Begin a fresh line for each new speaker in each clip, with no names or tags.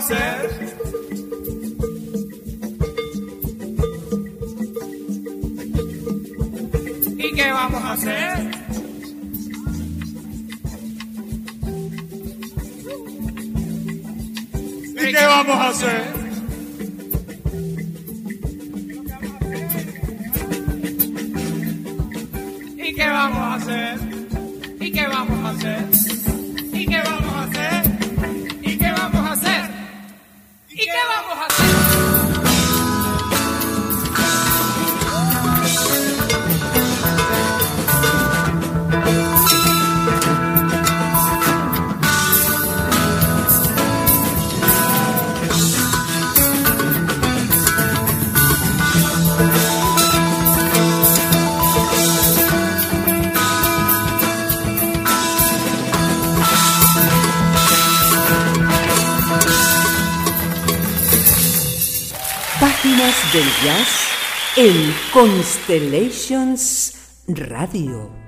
Você en Constellations Radio.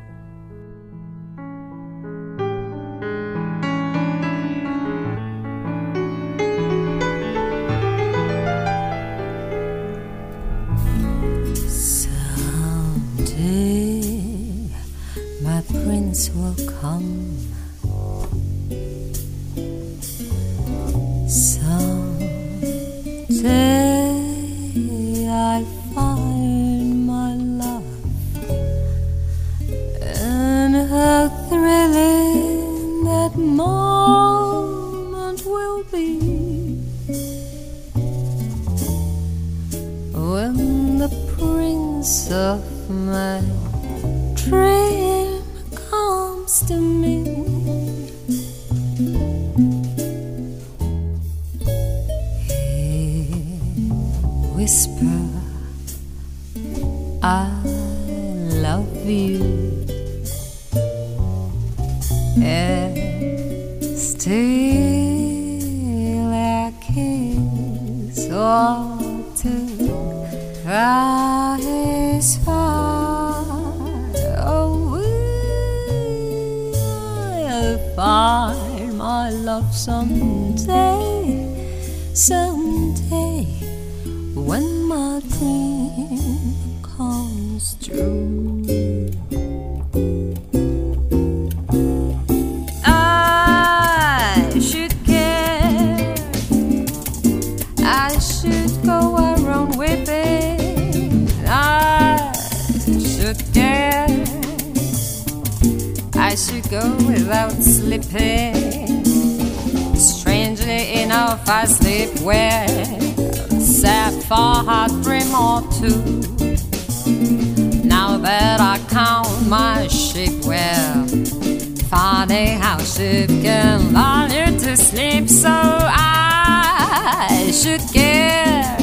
Funny how sheep can lull you to sleep, so I should care.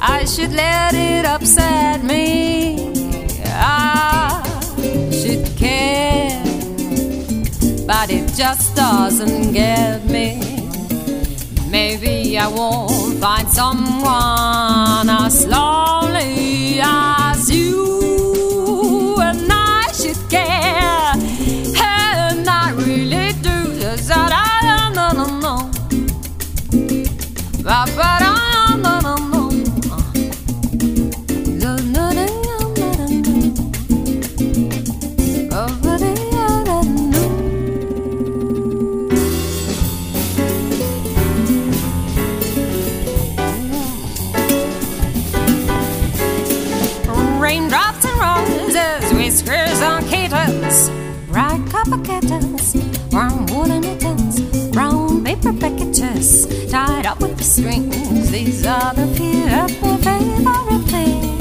I should let it upset me. I should care, but it just doesn't get me. Maybe I won't find someone as lonely as you, and I should care, Bye bye. Tied up with the strings. These are the my favorite things.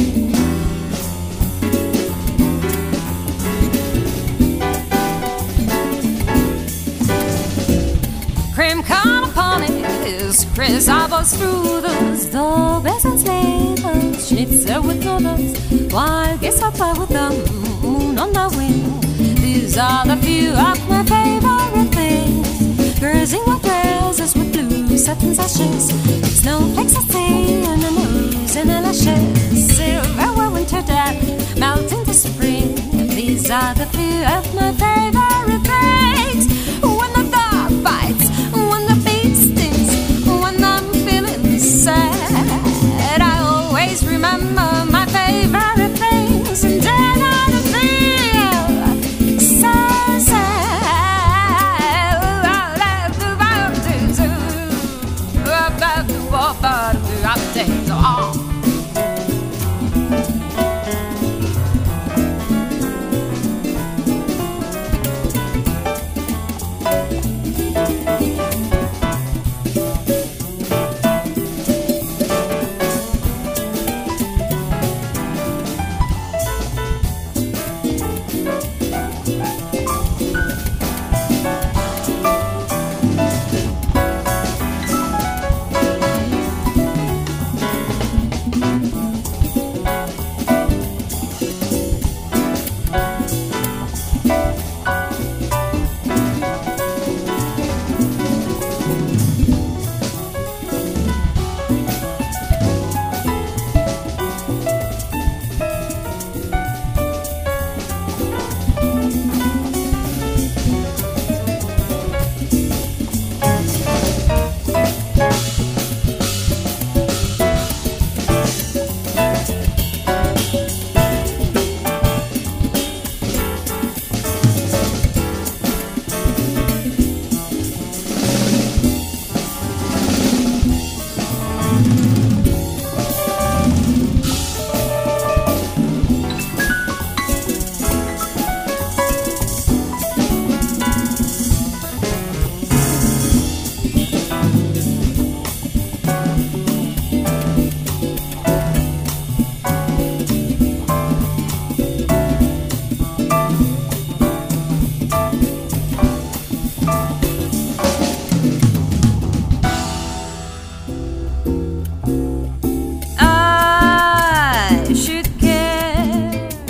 Cream corn ponies, chrysalis strudels, doorbells and slavers, schnitzel with noodles, wild geese I play with the moon on the wing. These are the few of my favorite things. White dresses certaines sessions, Snowflakes are in the ooze and the lashes. Silver winter death, melting the spring. These are the few of my favorite.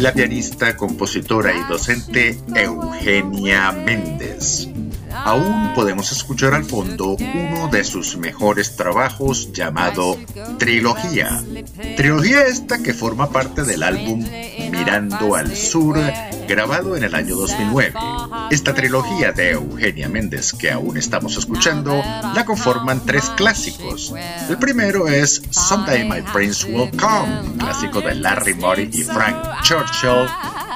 La pianista, compositora y docente Eugenia Méndez. Aún podemos escuchar al fondo uno de sus mejores trabajos llamado Trilogía. Trilogía esta que forma parte del álbum Mirando al Sur, grabado en el año 2009. Esta trilogía de Eugenia Méndez que aún estamos escuchando la conforman tres clásicos. El primero es Someday My Prince Will Come, clásico de Larry Morey y Frank Churchill.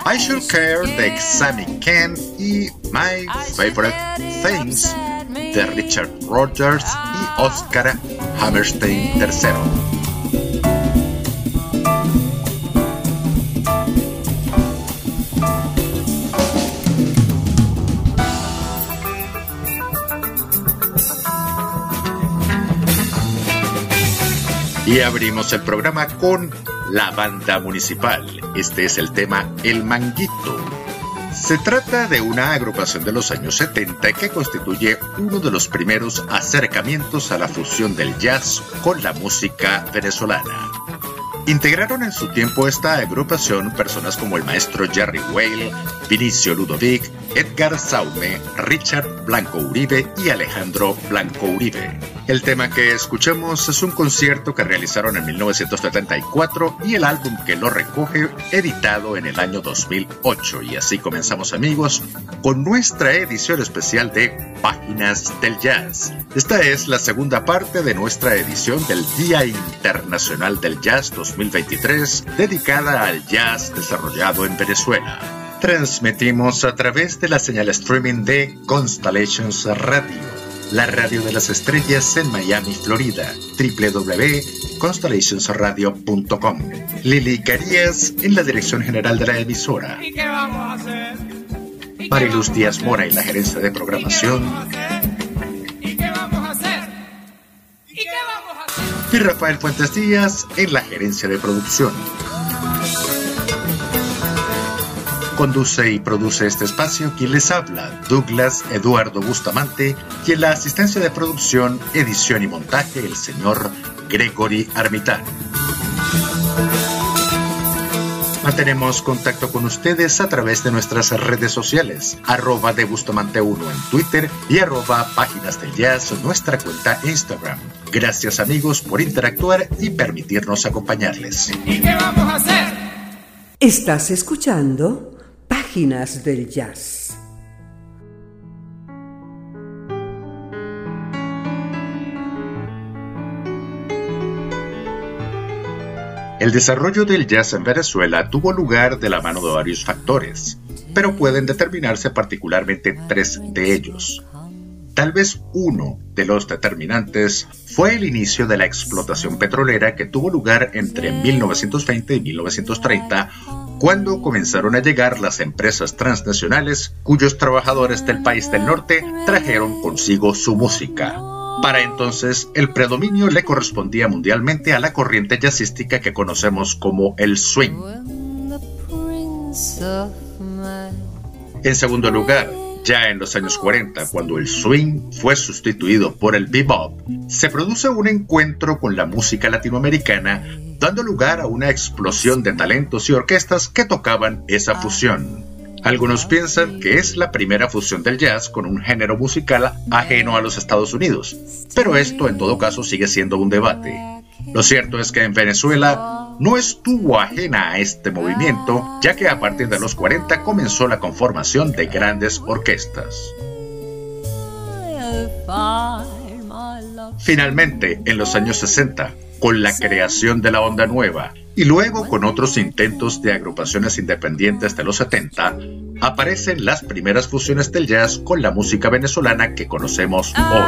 I Should Care de Sammy Ken y My Favorite Things de Richard Rogers y Oscar Hammerstein III. Y abrimos el programa con la banda municipal. Este es el tema El Manguito. Se trata de una agrupación de los años 70 que constituye uno de los primeros acercamientos a la fusión del jazz con la música venezolana. Integraron en su tiempo esta agrupación personas como el maestro Jerry Whale, Vinicio Ludovic, Edgar Saume, Richard Blanco Uribe y Alejandro Blanco Uribe. El tema que escuchemos es un concierto que realizaron en 1974 y el álbum que lo recoge editado en el año 2008. Y así comenzamos amigos con nuestra edición especial de Páginas del Jazz. Esta es la segunda parte de nuestra edición del Día Internacional del Jazz 2023 dedicada al jazz desarrollado en Venezuela. Transmitimos a través de la señal streaming de Constellations Radio la radio de las estrellas en Miami, Florida, www.constellationsradio.com. Lili Carías en la dirección general de la emisora.
¿Y qué vamos a hacer?
Mariluz Díaz Mora en la gerencia de programación.
¿Y
Rafael Fuentes Díaz en la gerencia de producción. Conduce y produce este espacio quien les habla, Douglas Eduardo Bustamante, y en la asistencia de producción, edición y montaje, el señor Gregory Armitán. Mantenemos contacto con ustedes a través de nuestras redes sociales, arroba de Bustamante 1 en Twitter y arroba Páginas del Jazz, nuestra cuenta Instagram. Gracias amigos por interactuar y permitirnos acompañarles.
¿Y qué vamos a hacer?
Estás escuchando Del Jazz.
El desarrollo del jazz en Venezuela tuvo lugar de la mano de varios factores, pero pueden determinarse particularmente tres de ellos. Tal vez uno de los determinantes fue el inicio de la explotación petrolera que tuvo lugar entre 1920 y 1930, cuando comenzaron a llegar las empresas transnacionales cuyos trabajadores del país del norte trajeron consigo su música. Para entonces, el predominio le correspondía mundialmente a la corriente jazzística que conocemos como el swing. En segundo lugar, ya en los años 40, cuando el swing fue sustituido por el bebop, se produce un encuentro con la música latinoamericana, dando lugar a una explosión de talentos y orquestas que tocaban esa fusión. Algunos piensan que es la primera fusión del jazz con un género musical ajeno a los Estados Unidos, pero esto en todo caso sigue siendo un debate. Lo cierto es que en Venezuela no estuvo ajena a este movimiento, ya que a partir de los 40 comenzó la conformación de grandes orquestas. Finalmente, en los años 60, con la creación de la onda nueva y luego con otros intentos de agrupaciones independientes de los 70, aparecen las primeras fusiones del jazz con la música venezolana que conocemos hoy.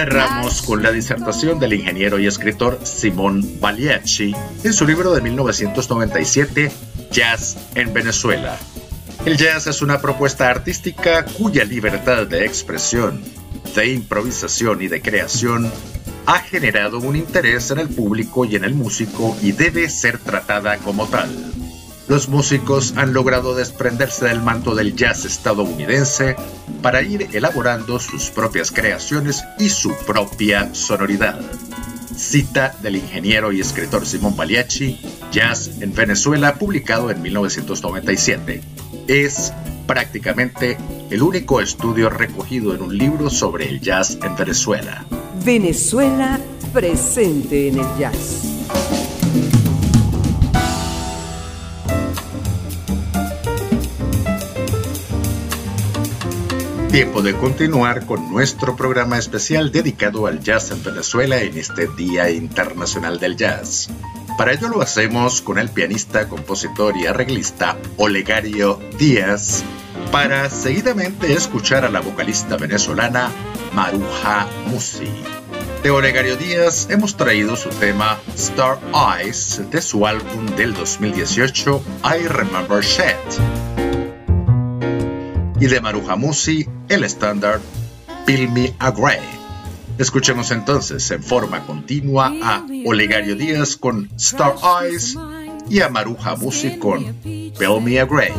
Cerramos con la disertación del ingeniero y escritor Simón Baliacci en su libro de 1997, Jazz en Venezuela. El jazz es una propuesta artística cuya libertad de expresión, de improvisación y de creación ha generado un interés en el público y en el músico y debe ser tratada como tal. Los músicos han logrado desprenderse del manto del jazz estadounidense para ir elaborando sus propias creaciones y su propia sonoridad. cita del ingeniero y escritor Simón Pagliacci, Jazz en Venezuela, publicado en 1997. Es prácticamente el único estudio recogido en un libro sobre el jazz en Venezuela.
Venezuela presente en el jazz.
Tiempo de continuar con nuestro programa especial dedicado al jazz en Venezuela en este Día Internacional del Jazz. Para ello lo hacemos con el pianista, compositor y arreglista Olegario Díaz, para seguidamente escuchar a la vocalista venezolana Maruja Musi. De Olegario Díaz hemos traído su tema Star Eyes de su álbum del 2018 I Remember Shed y de Maruja Musi el estándar Bill Me a Grey. Escuchemos entonces en forma continua a Olegario Díaz con Star Eyes y a Maruja Musi con Bill Me a Grey.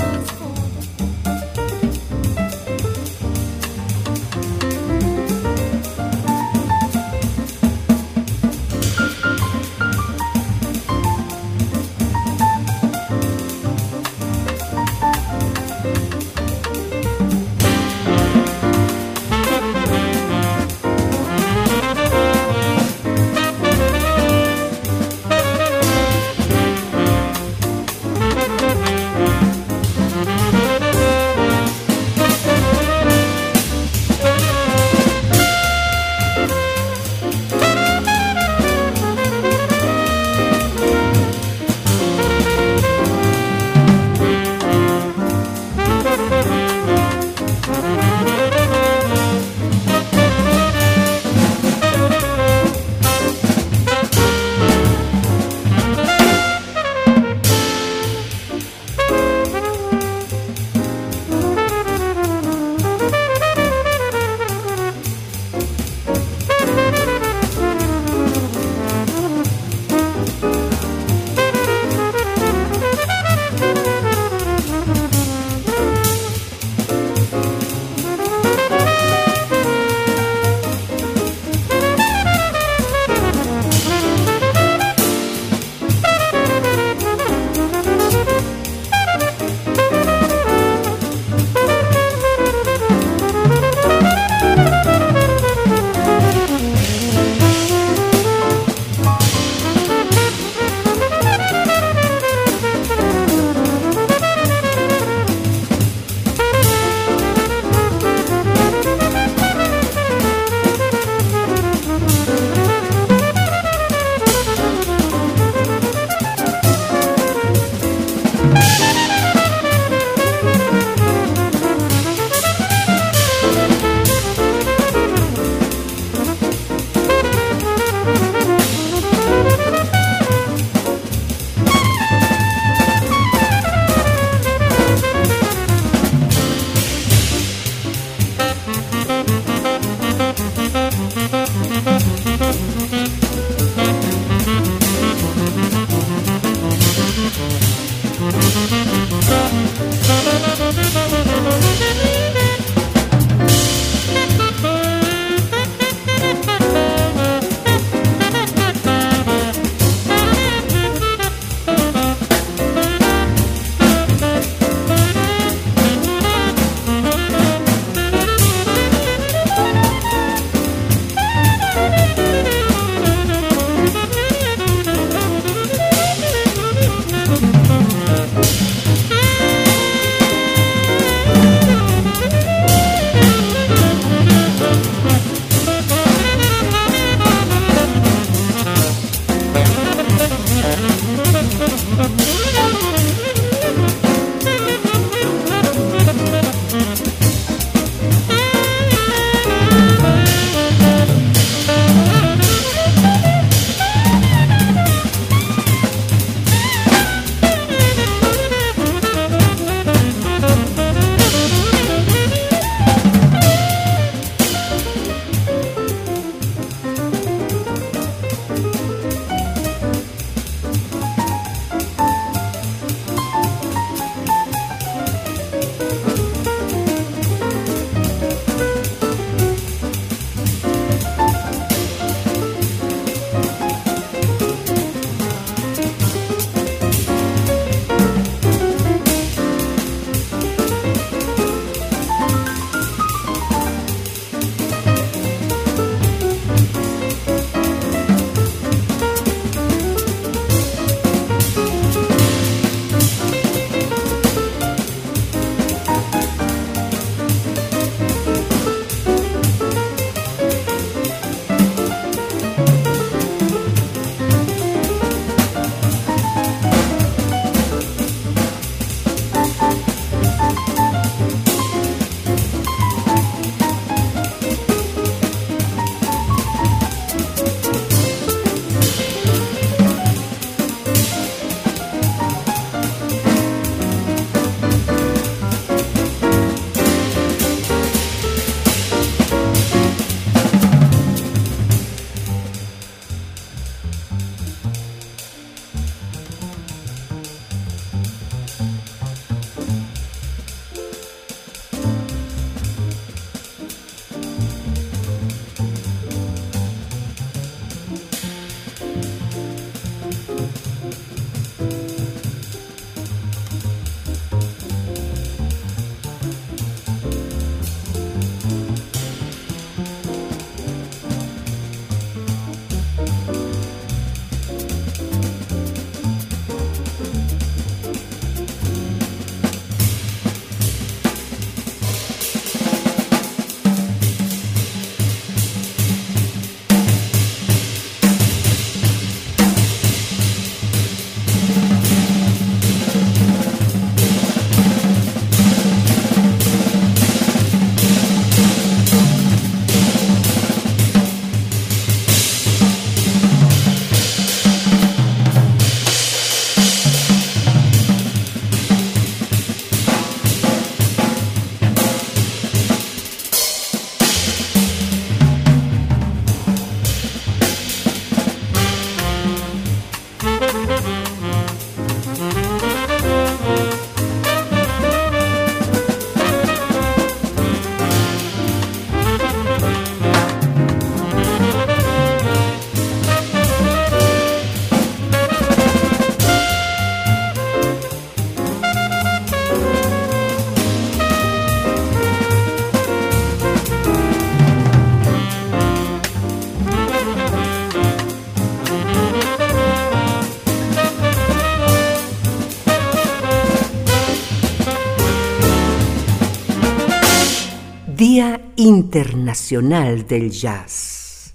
Internacional del Jazz.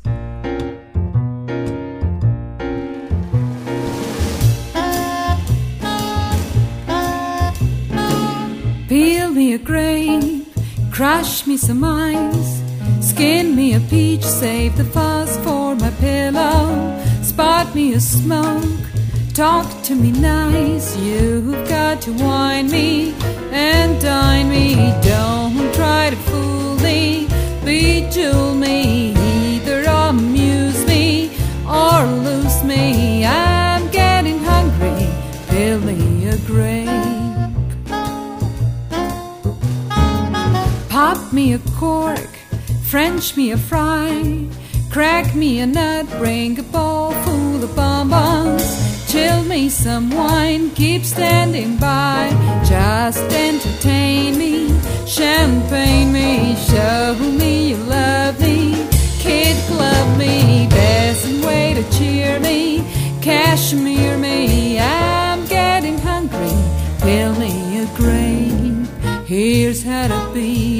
Peel me a grape, crush me some ice, skin me a peach, save the fuzz for my pillow, spot me a smoke, talk to me nice. You've got to wine me and dine me, don't me a cork, French me a fry, crack me a nut, bring a bowl full of bonbons. Chill me some wine, keep standing by. Just entertain me, champagne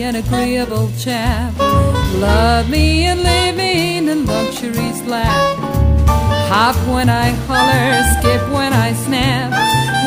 an agreeable chap. Love me and live in a luxury's lap. Hop when I holler, skip when I snap.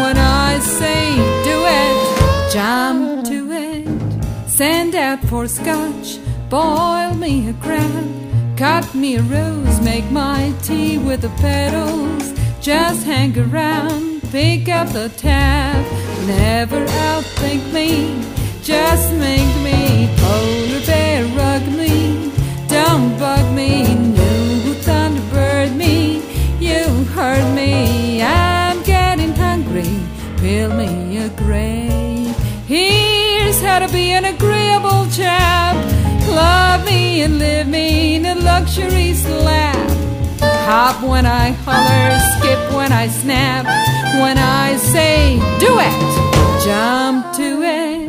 When I say do it, jump to it. Send out for scotch, boil me a crab. Cut me a rose, make my tea with the petals. Just hang around, pick up the tab. Never outthink me, just make me polar bear rug me. Don't bug me, new thunderbird me you hurt me. I'm getting hungry. Fill me a grave. Here's how to be an agreeable chap. Love me and live me in a luxury slab. Hop when I holler, skip when I snap. When I say do it, jump to it.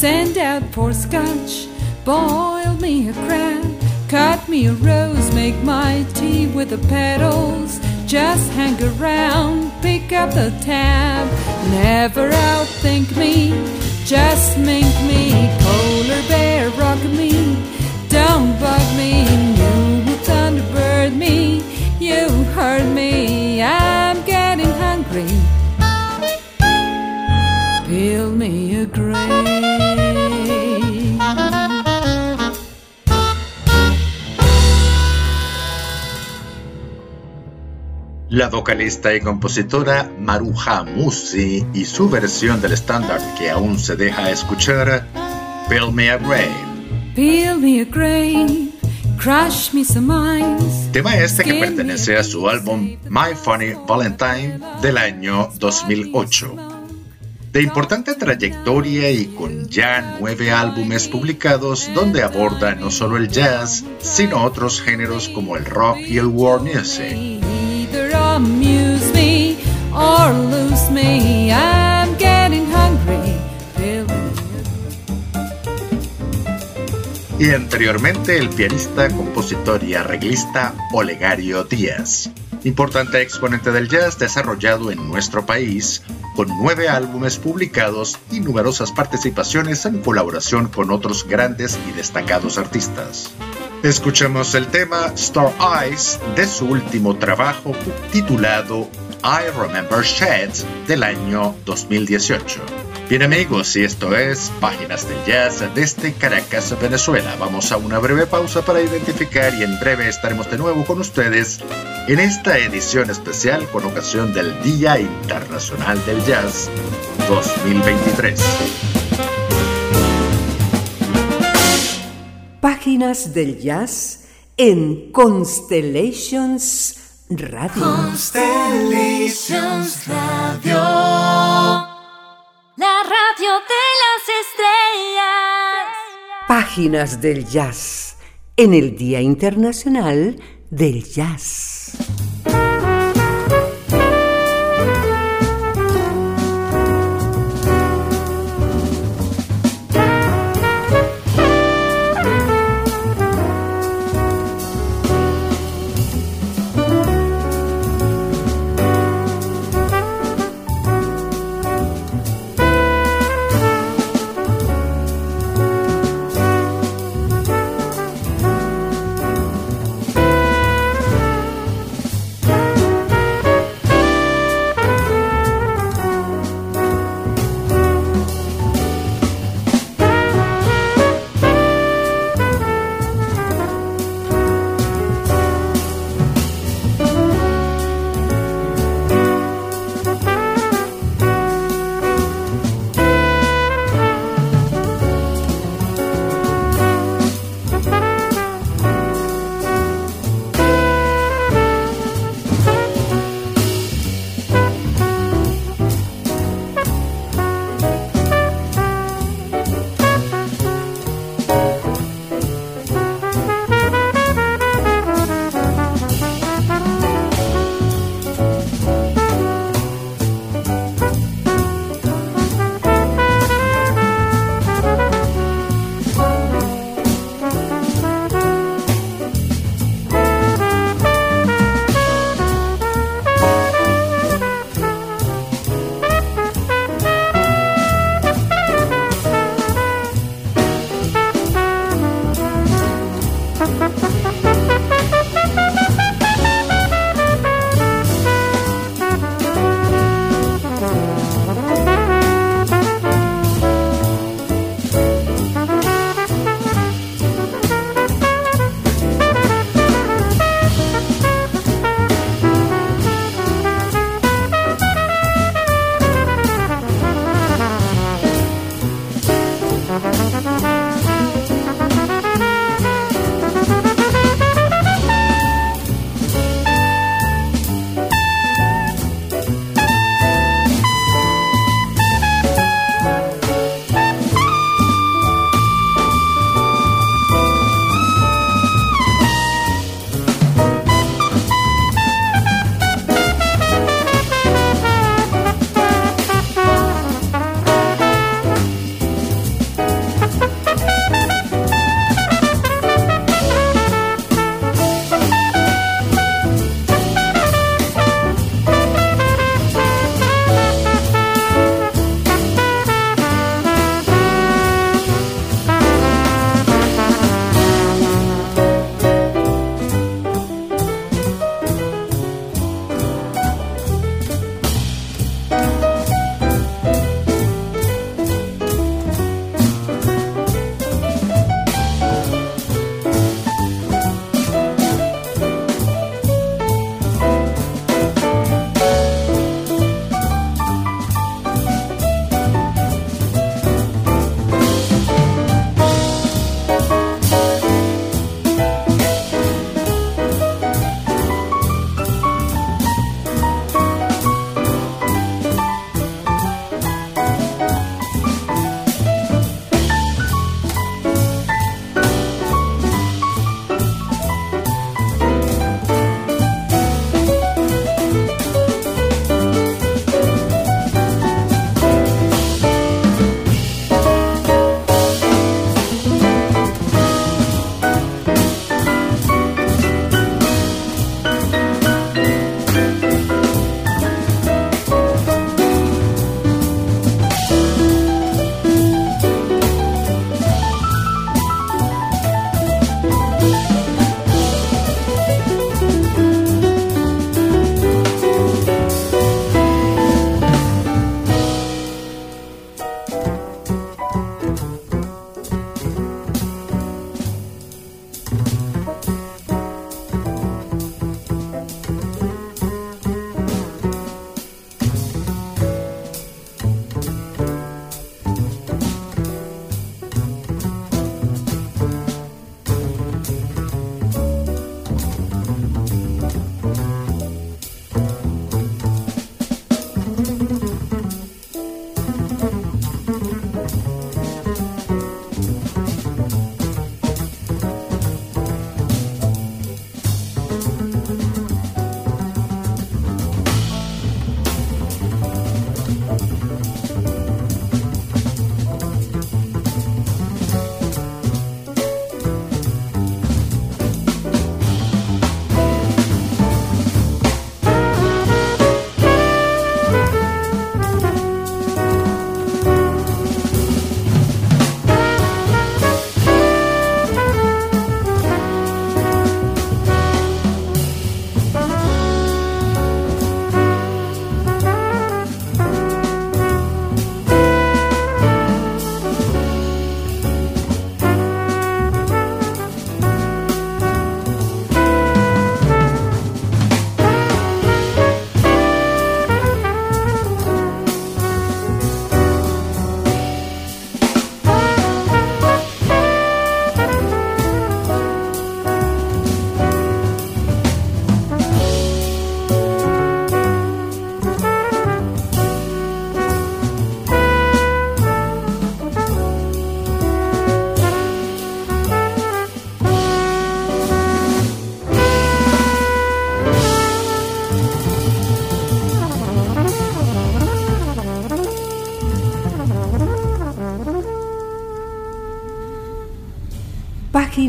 Send out scotch, boil me a crab. Cut me a rose, make my tea with the petals. Just hang around, pick up the tab. Never outthink me, just make me. Polar bear, rock me. Don't bug me, you thunderbird me. You hurt me, I'm getting hungry.
La vocalista y compositora Maruja Musi y su versión del estándar que aún se deja escuchar, Build Me a Grave.
me a crush me some.
Tema este que pertenece a su álbum My Funny Valentine del año 2008. De importante trayectoria y con ya nueve álbumes publicados donde aborda no solo el jazz, sino otros géneros como el rock y el world music
amuse me or lose me. I'm getting hungry.
Y anteriormente el pianista, compositor y arreglista Olegario Díaz, importante exponente del jazz desarrollado en nuestro país, con nueve álbumes publicados y numerosas participaciones en colaboración con otros grandes y destacados artistas. Escuchemos el tema Star Eyes de su último trabajo titulado I Remember Sheds del año 2018. Bien amigos, y esto es Páginas del Jazz desde Caracas, Venezuela. Vamos a una breve pausa para identificar y en breve estaremos de nuevo con ustedes en esta edición especial con ocasión del Día Internacional del Jazz 2023.
Páginas del jazz en Constellations Radio.
Constellations Radio. La radio de las estrellas.
Páginas del jazz en el Día Internacional del Jazz.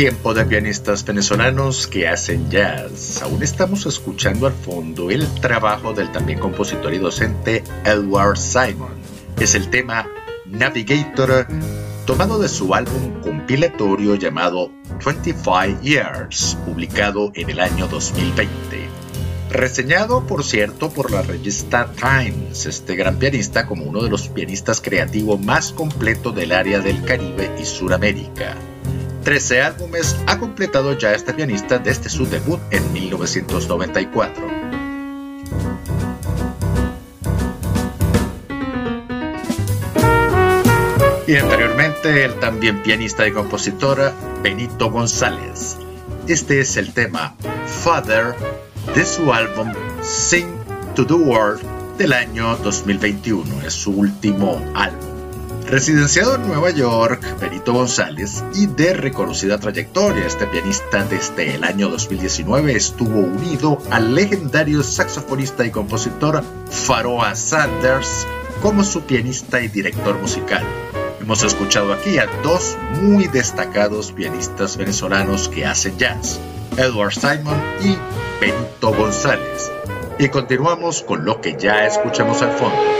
Tiempo de pianistas venezolanos que hacen jazz. Aún estamos escuchando al fondo el trabajo del también compositor y docente Edward Simon. Es el tema Navigator, tomado de su álbum compilatorio llamado 25 Years, publicado en el año 2020. Reseñado, por cierto, por la revista Times, este gran pianista como uno de los pianistas creativos más completos del área del Caribe y Suramérica. 13 álbumes ha completado ya este pianista desde su debut en 1994. Y anteriormente el también pianista y compositor Benito González. Este es el tema Father de su álbum Sing to the World del año 2021. Es su último álbum. Residenciado en Nueva York, Benito González, y de reconocida trayectoria, este pianista desde el año 2019 estuvo unido al legendario saxofonista y compositor Faroa Sanders como su pianista y director musical. Hemos escuchado aquí a dos muy destacados pianistas venezolanos que hacen jazz, Edward Simon y Benito González. Y continuamos con lo que ya escuchamos al fondo.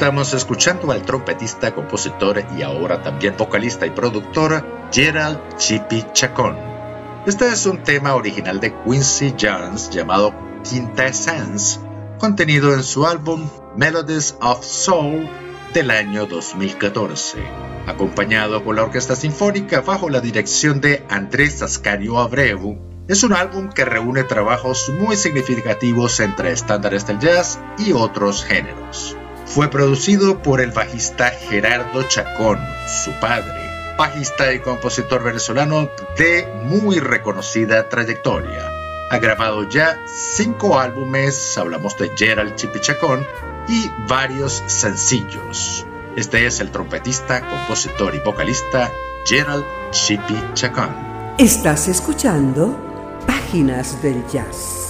Estamos escuchando al trompetista, compositor y ahora también vocalista y productor Gerald Chippy Chacón. Este es un tema original de Quincy Jones llamado Quintessence, contenido en su álbum Melodies of Soul del año 2014, acompañado por la Orquesta Sinfónica bajo la dirección de Andrés Ascario Abreu. Es un álbum que reúne trabajos muy significativos entre estándares del jazz y otros géneros. Fue producido por el bajista Gerardo Chacón, su padre, bajista y compositor venezolano de muy reconocida trayectoria. Ha grabado ya cinco álbumes, hablamos de Gerald Chipichacón, y varios sencillos. Este es el trompetista, compositor y vocalista Gerald Chippy Chacón.
Estás escuchando Páginas del Jazz.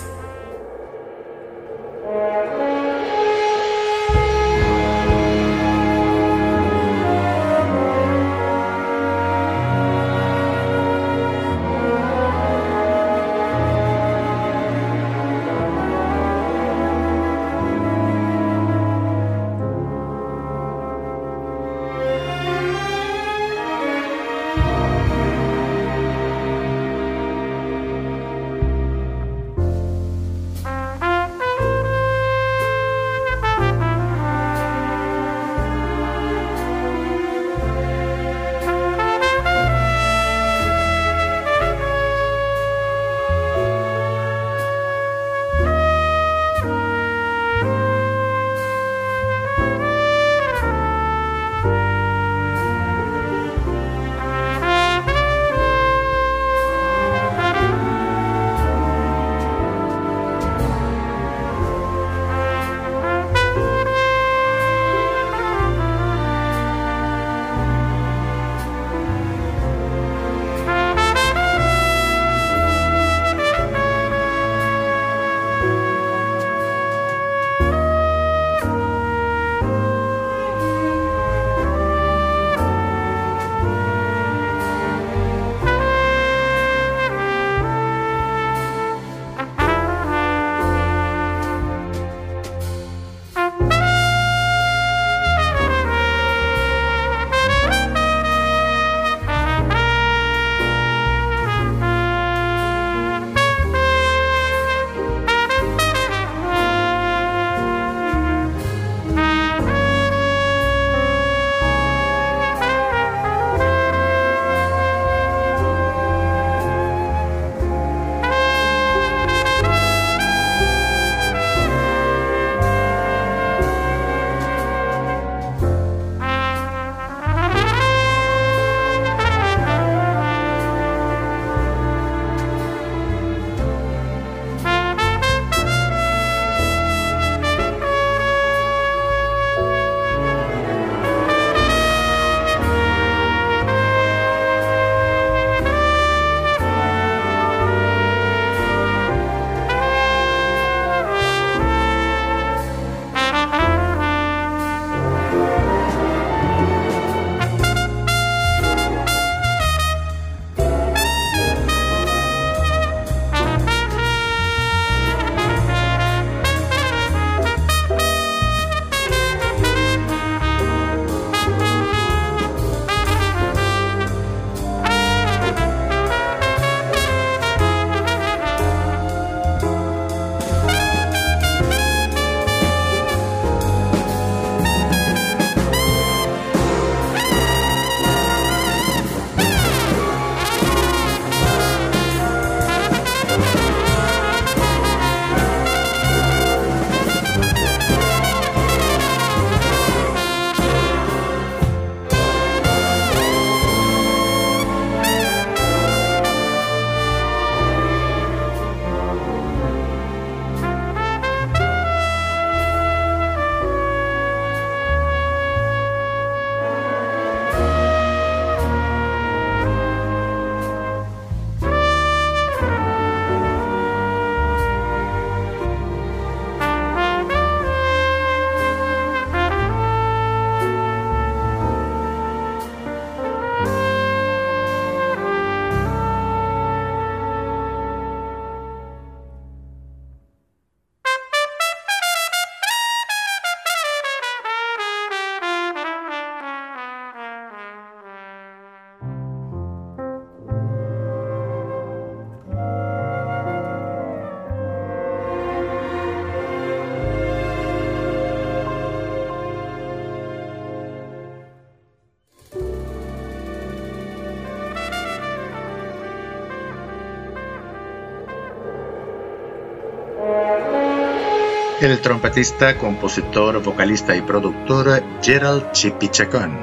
El trompetista, compositor, vocalista y productor Gerald Chippy Chacon.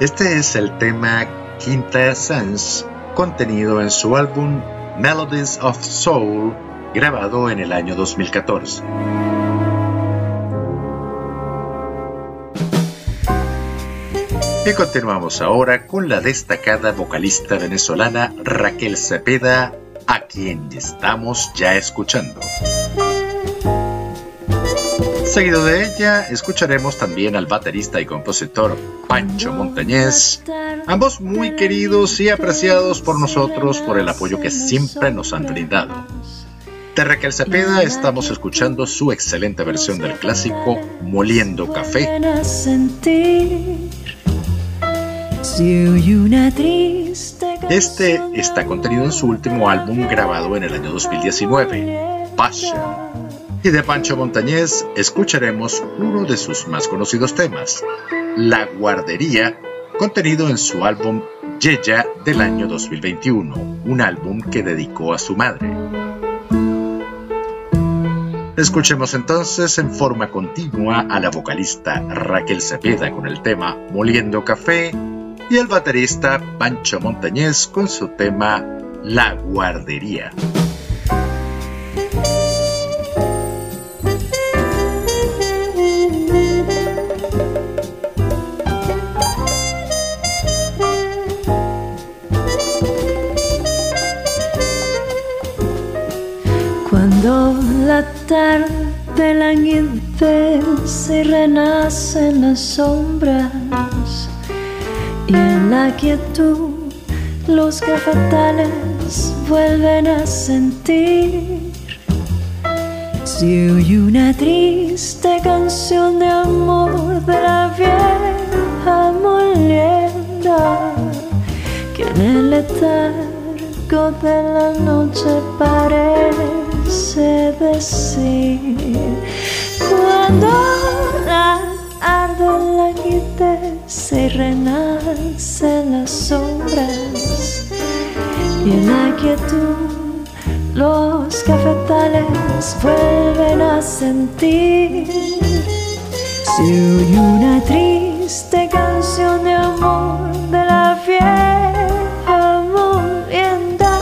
Este es el tema Quinta Essence, contenido en su álbum Melodies of Soul, grabado en el año 2014. Y continuamos ahora con la destacada vocalista venezolana Raquel Cepeda, a quien estamos ya escuchando. Seguido de ella, escucharemos también al baterista y compositor Pancho Montañez, ambos muy queridos y apreciados por nosotros por el apoyo que siempre nos han brindado. De Raquel Cepeda estamos escuchando su excelente versión del clásico Moliendo Café. Este está contenido en su último álbum grabado en el año 2019, Passion. Y de Pancho Montañez escucharemos uno de sus más conocidos temas, La Guardería, contenido en su álbum Yeya del año 2021, un álbum que dedicó a su madre. Escuchemos entonces en forma continua a la vocalista Raquel Cepeda con el tema Moliendo Café y al baterista Pancho Montañez con su tema La Guardería.
Las sombras y en la quietud los cafetales vuelven a sentir. Si oye una triste canción de amor de la vieja molienda que en el letargo de la noche parece decir y las sombras. Y en la quietud los cafetales vuelven a sentir. Si oye una triste canción de amor de la vieja molienda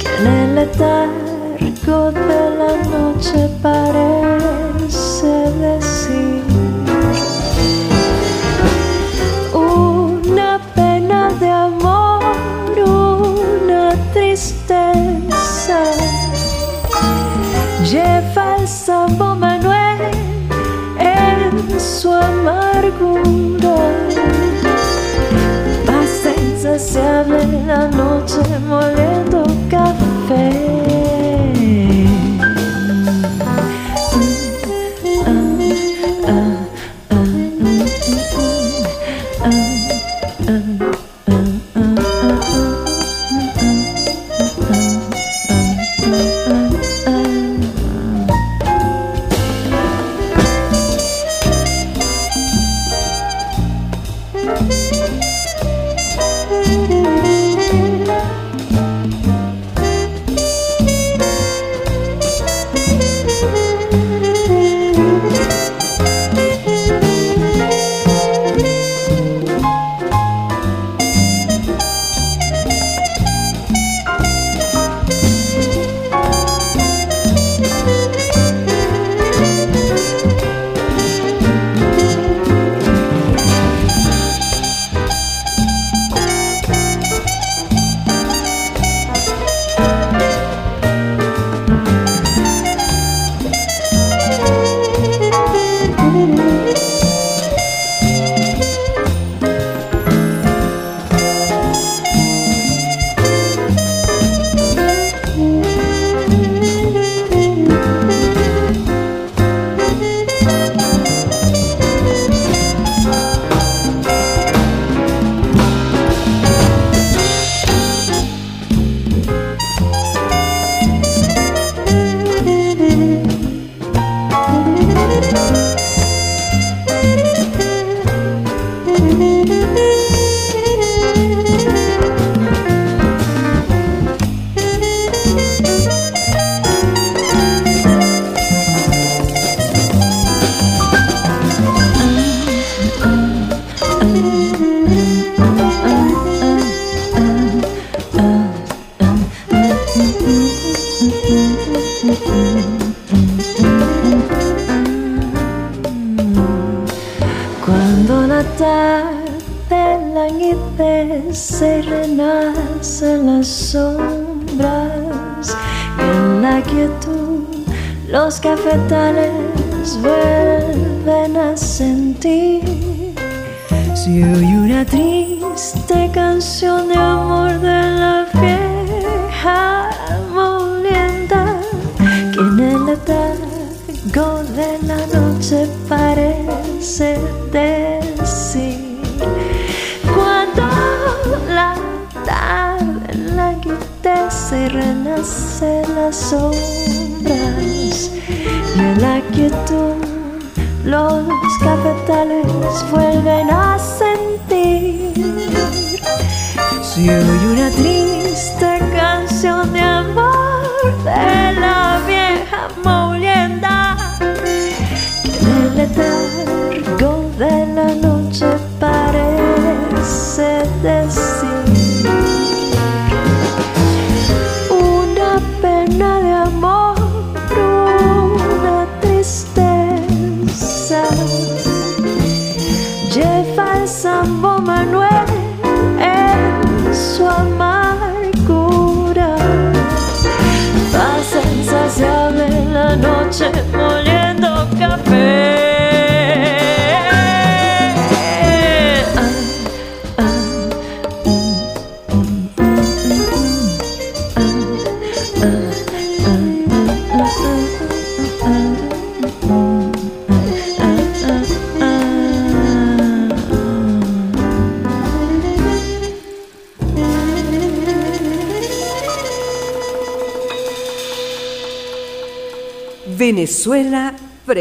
que en el letargo de la noche parece insaciable la noche moliendo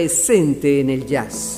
presente en el jazz.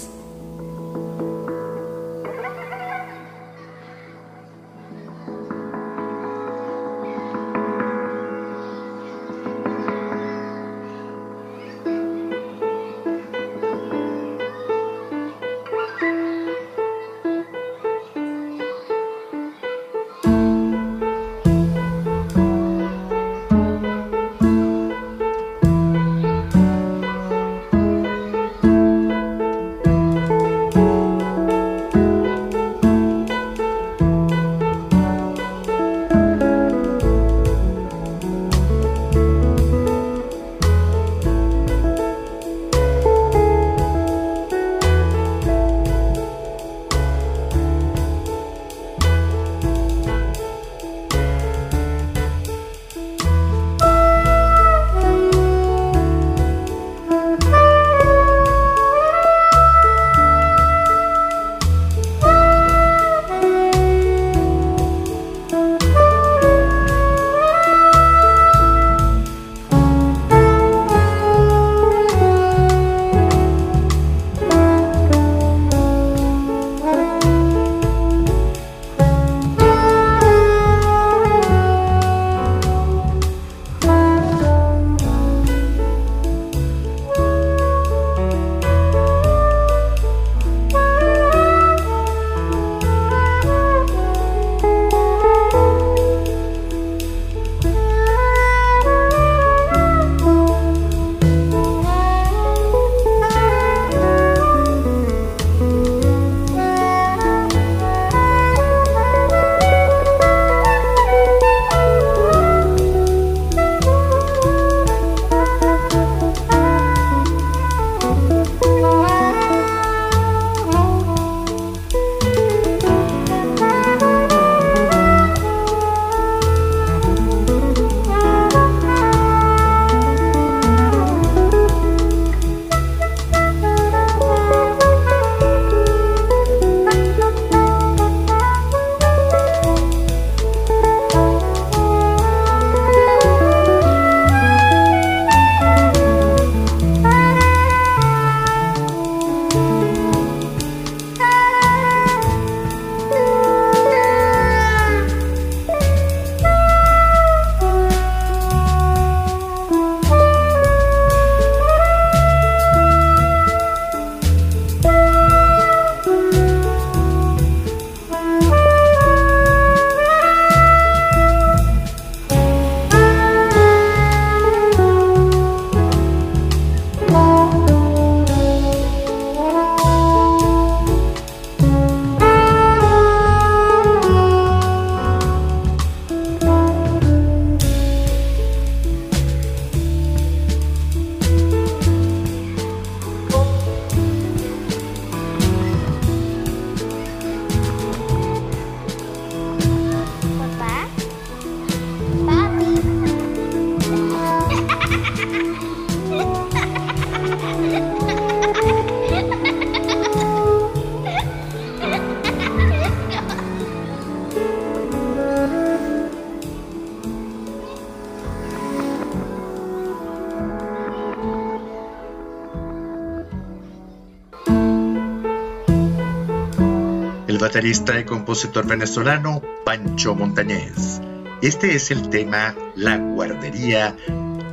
Baterista y compositor venezolano Pancho Montañez. Este es el tema La Guardería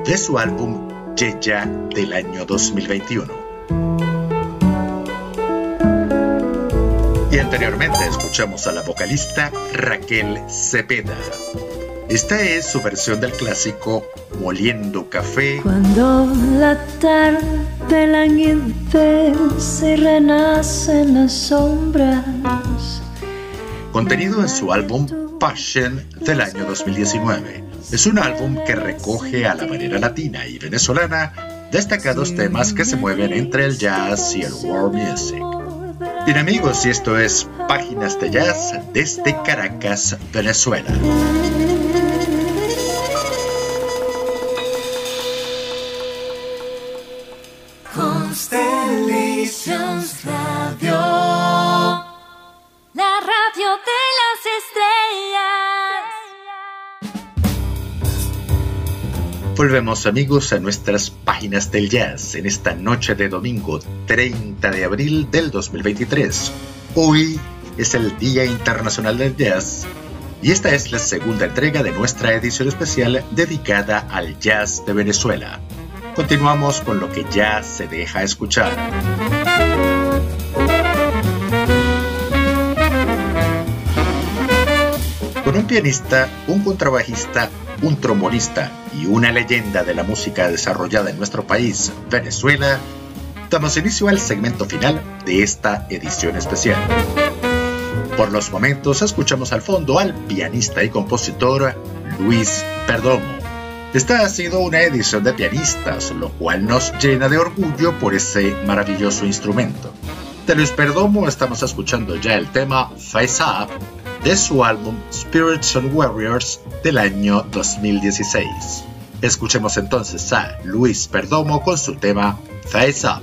de su álbum Yeya del año 2021. Y anteriormente escuchamos a la vocalista Raquel Cepeda. Esta es su versión del clásico Moliendo Café.
Cuando la tarde languidece y renacen las sombras.
Contenido en su álbum Passion del año 2019. Es un álbum que recoge a la manera latina y venezolana destacados temas que se mueven entre el jazz y el world music. Bien amigos, y esto es Páginas de Jazz desde Caracas, Venezuela. Amigos a nuestras páginas del jazz en esta noche de domingo 30 de abril del 2023. Hoy es el Día Internacional del Jazz y esta es la segunda entrega de nuestra edición especial dedicada al jazz de Venezuela. Continuamos con lo que ya se deja escuchar. Con un pianista, un contrabajista, un trombonista y una leyenda de la música desarrollada en nuestro país, Venezuela, damos inicio al segmento final de esta edición especial. Por los momentos escuchamos al fondo al pianista y compositor Luis Perdomo. Esta ha sido una edición de pianistas, lo cual nos llena de orgullo por ese maravilloso instrumento. De Luis Perdomo estamos escuchando ya el tema Face Up de su álbum Spirits and Warriors del año 2016. Escuchemos entonces a Luis Perdomo con su tema Face Up.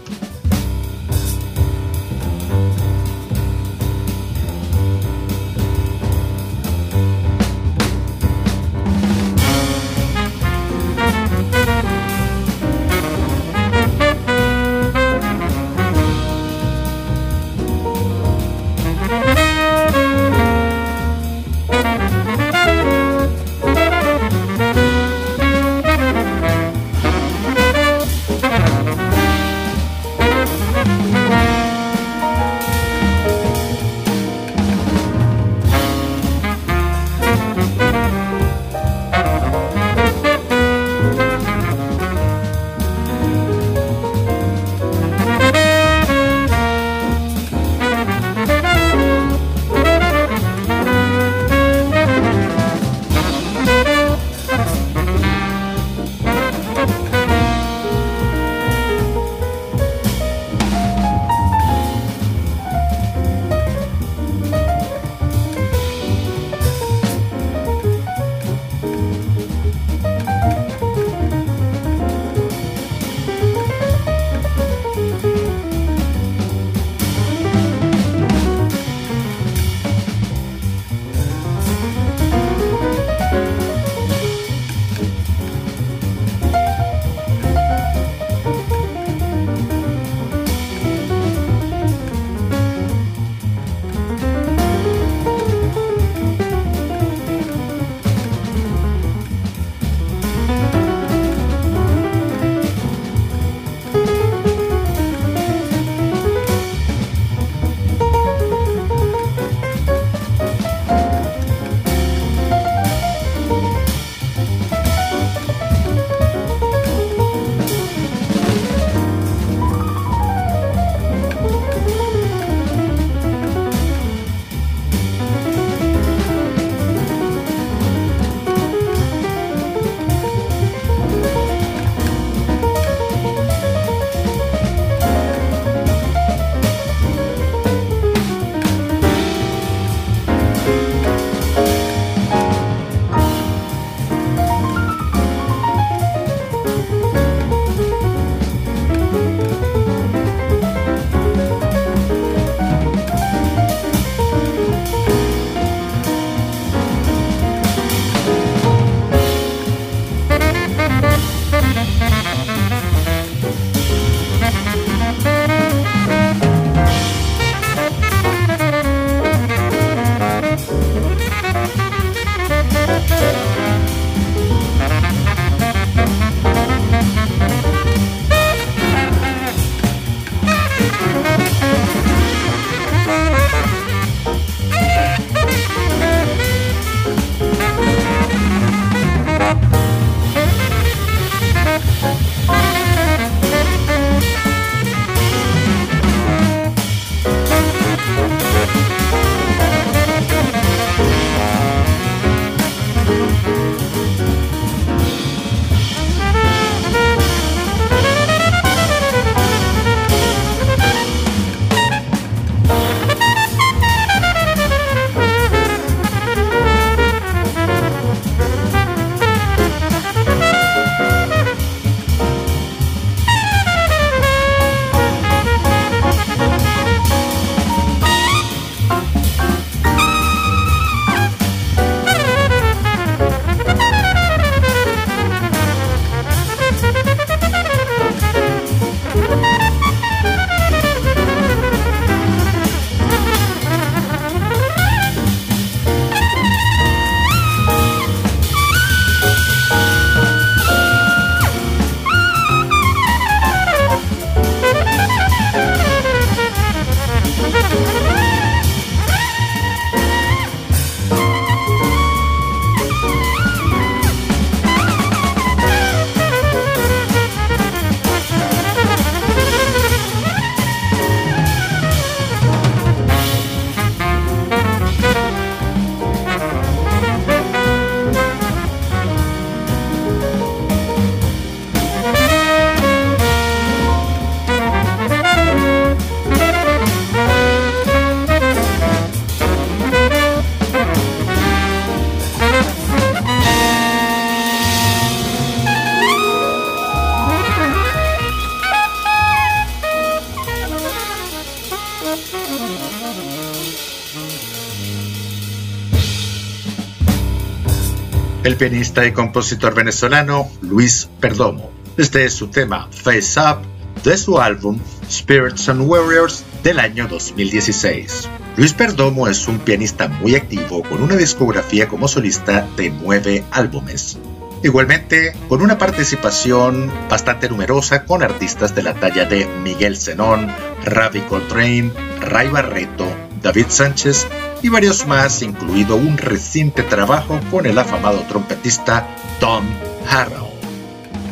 El pianista y compositor venezolano Luis Perdomo. Este es su tema Face Up de su álbum Spirits and Warriors del año 2016. Luis Perdomo es un pianista muy activo con una discografía como solista de nueve álbumes. Igualmente, con una participación bastante numerosa con artistas de la talla de Miguel Zenón, Ravi Coltrane, Ray Barreto, David Sánchez y varios más, incluido un reciente trabajo con el afamado trompetista Tom Harrell.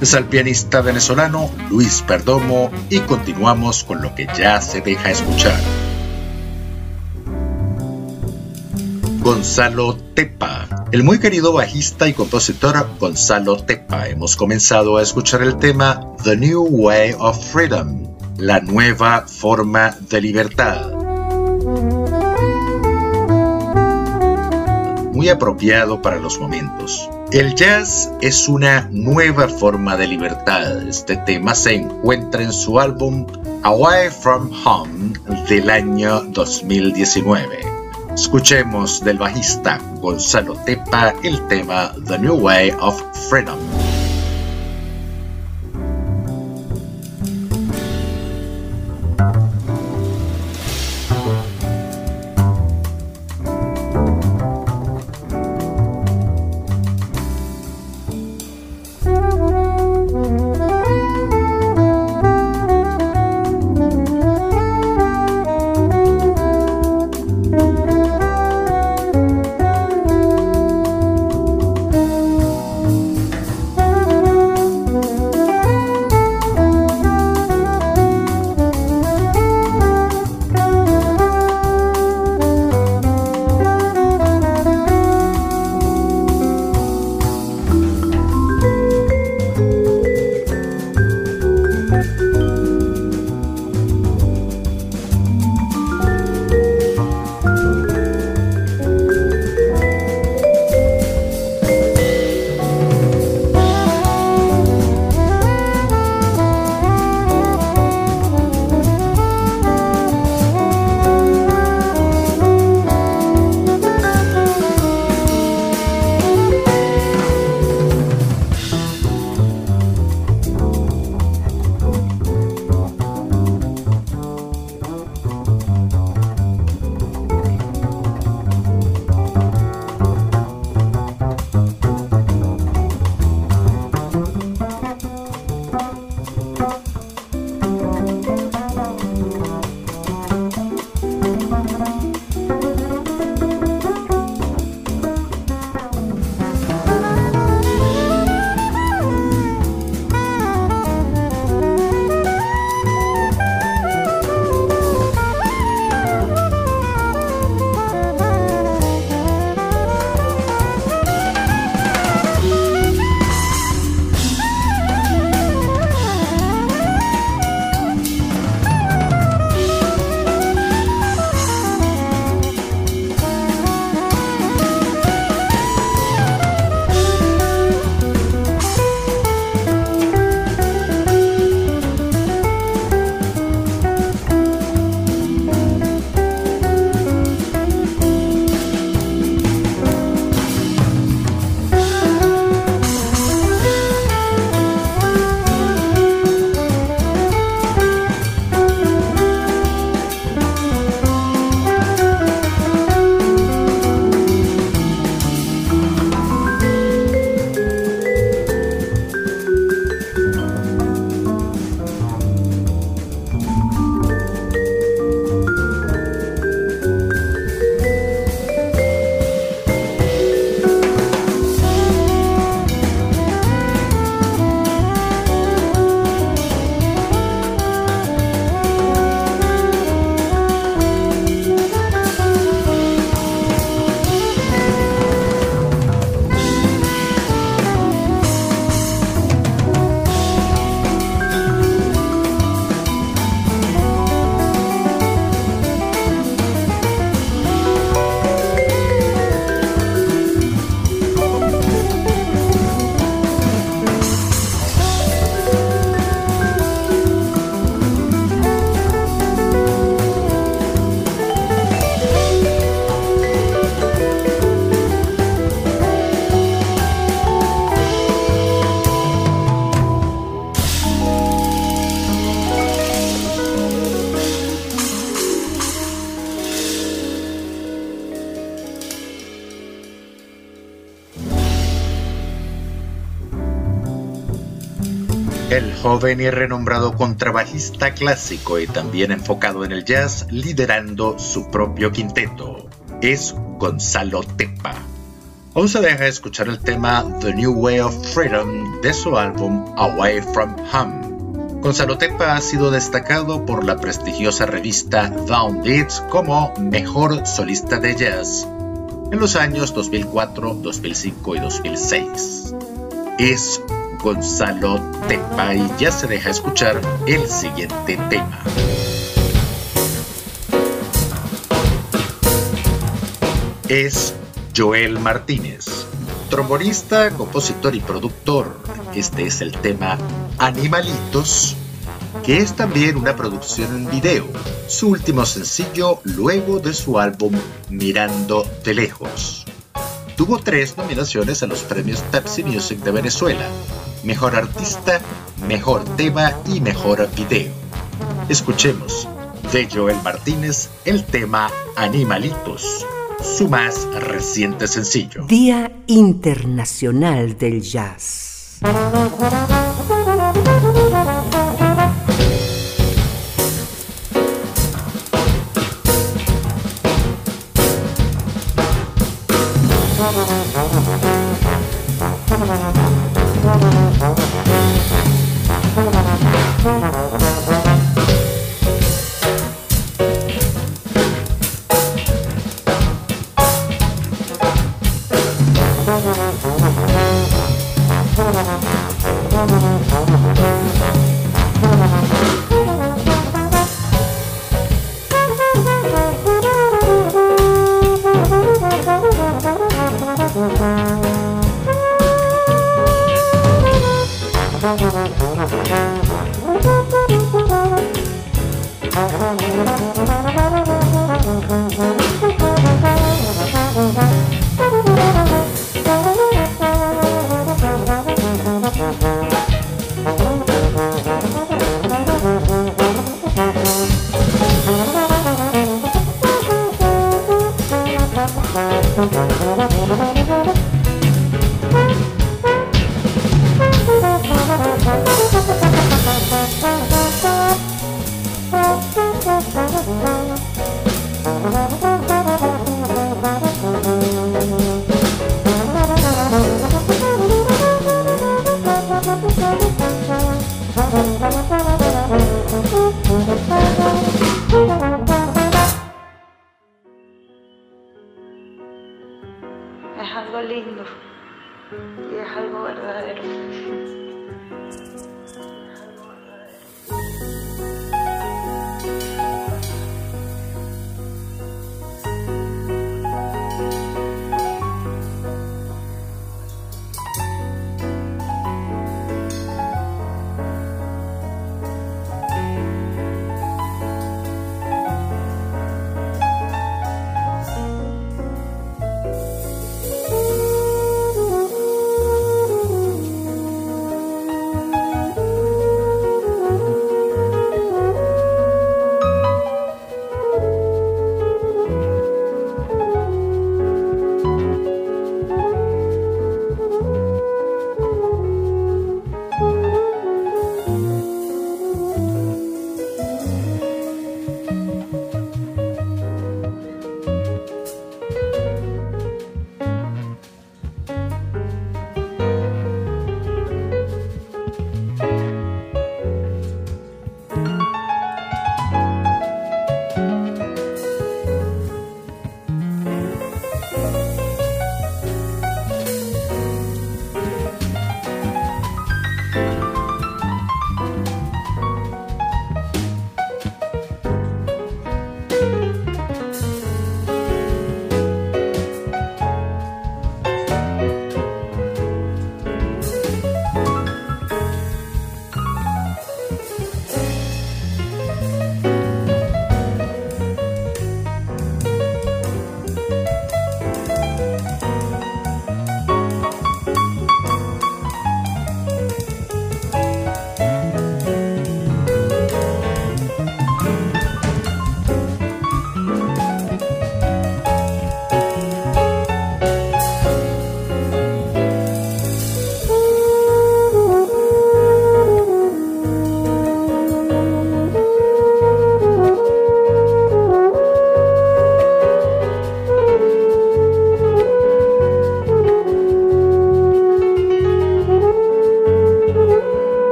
Es el pianista venezolano Luis Perdomo y continuamos con lo que ya se deja escuchar. Gonzalo Tepa. El muy querido bajista y compositor Gonzalo Tepa. Hemos comenzado a escuchar el tema The New Way of Freedom, la nueva forma de libertad. Muy apropiado para los momentos. El jazz es una nueva forma de libertad. Este tema se encuentra en su álbum Away from Home del año 2019. Escuchemos del bajista Gonzalo Tepa el tema The New Way of Freedom. El joven y renombrado contrabajista clásico y también enfocado en el jazz, liderando su propio quinteto, es Gonzalo Tepa. Aún se deja escuchar el tema The New Way of Freedom de su álbum Away from Home. Gonzalo Tepa ha sido destacado por la prestigiosa revista Down Beats como mejor solista de jazz en los años 2004, 2005 y 2006. Es Gonzalo Tepa y ya se deja escuchar el siguiente tema. Es Joel Martínez, trombonista, compositor y productor. Este es el tema Animalitos, que es también una producción en video, su último sencillo luego de su álbum Mirando de Lejos. Tuvo tres nominaciones a los premios Pepsi Music de Venezuela, Mejor Artista, Mejor Tema y Mejor Video. Escuchemos de Joel Martínez el tema Animalitos, su más reciente sencillo.
Día Internacional del Jazz.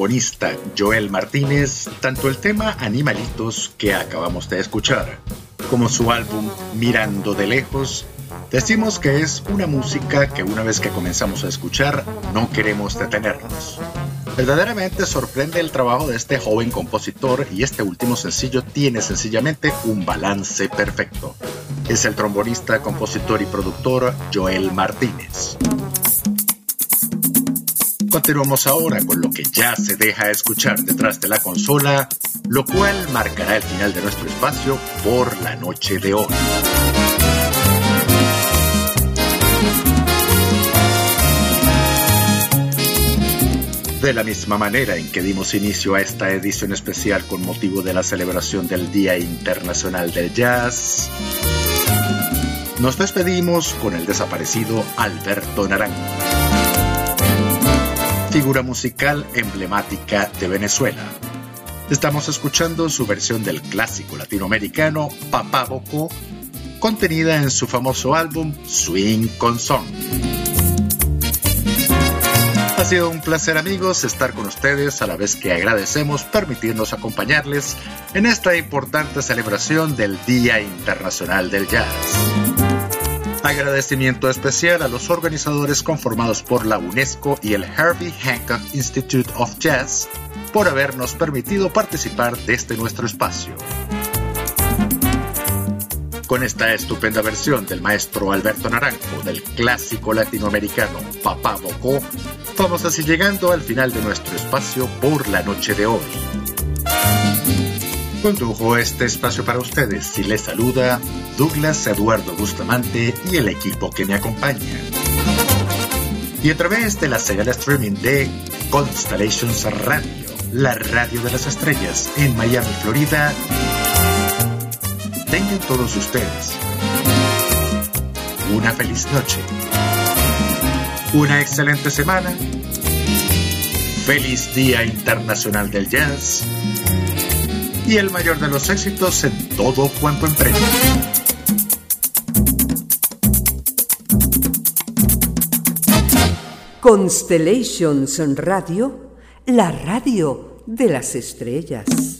Trombonista Joel Martínez, tanto el tema Animalitos que acabamos de escuchar, como su álbum Mirando de Lejos, decimos que es una música que una vez que comenzamos a escuchar no queremos detenernos. Verdaderamente sorprende el trabajo de este joven compositor y este último sencillo tiene sencillamente un balance perfecto. Es el trombonista, compositor y productor Joel Martínez. Continuamos ahora con lo que ya se deja escuchar detrás de la consola, lo cual marcará el final de nuestro espacio por la noche de hoy. De la misma manera en que dimos inicio a esta edición especial con motivo de la celebración del Día Internacional del Jazz, nos despedimos con el desaparecido Alberto Naranjo, figura musical emblemática de Venezuela. Estamos escuchando su versión del clásico latinoamericano Papá Boco, contenida en su famoso álbum Swing con Song. Ha sido un placer amigos estar con ustedes a la vez que agradecemos permitirnos acompañarles en esta importante celebración del Día Internacional del Jazz. Agradecimiento especial a los organizadores conformados por la UNESCO y el Herbie Hancock Institute of Jazz por habernos permitido participar de este nuestro espacio. Con esta estupenda versión del maestro Alberto Naranjo del clásico latinoamericano Papá Bocó, vamos así llegando al final de nuestro espacio por la noche de hoy. Condujo este espacio para ustedes y les saluda Douglas Eduardo Bustamante y el equipo que me acompaña. Y a través de la señal streaming de Constellations Radio, la radio de las estrellas en Miami, Florida, tengan todos ustedes una feliz noche, una excelente semana, feliz Día Internacional del Jazz y el mayor de los éxitos en todo cuanto emprenda.
Constellations Radio, la radio de las estrellas.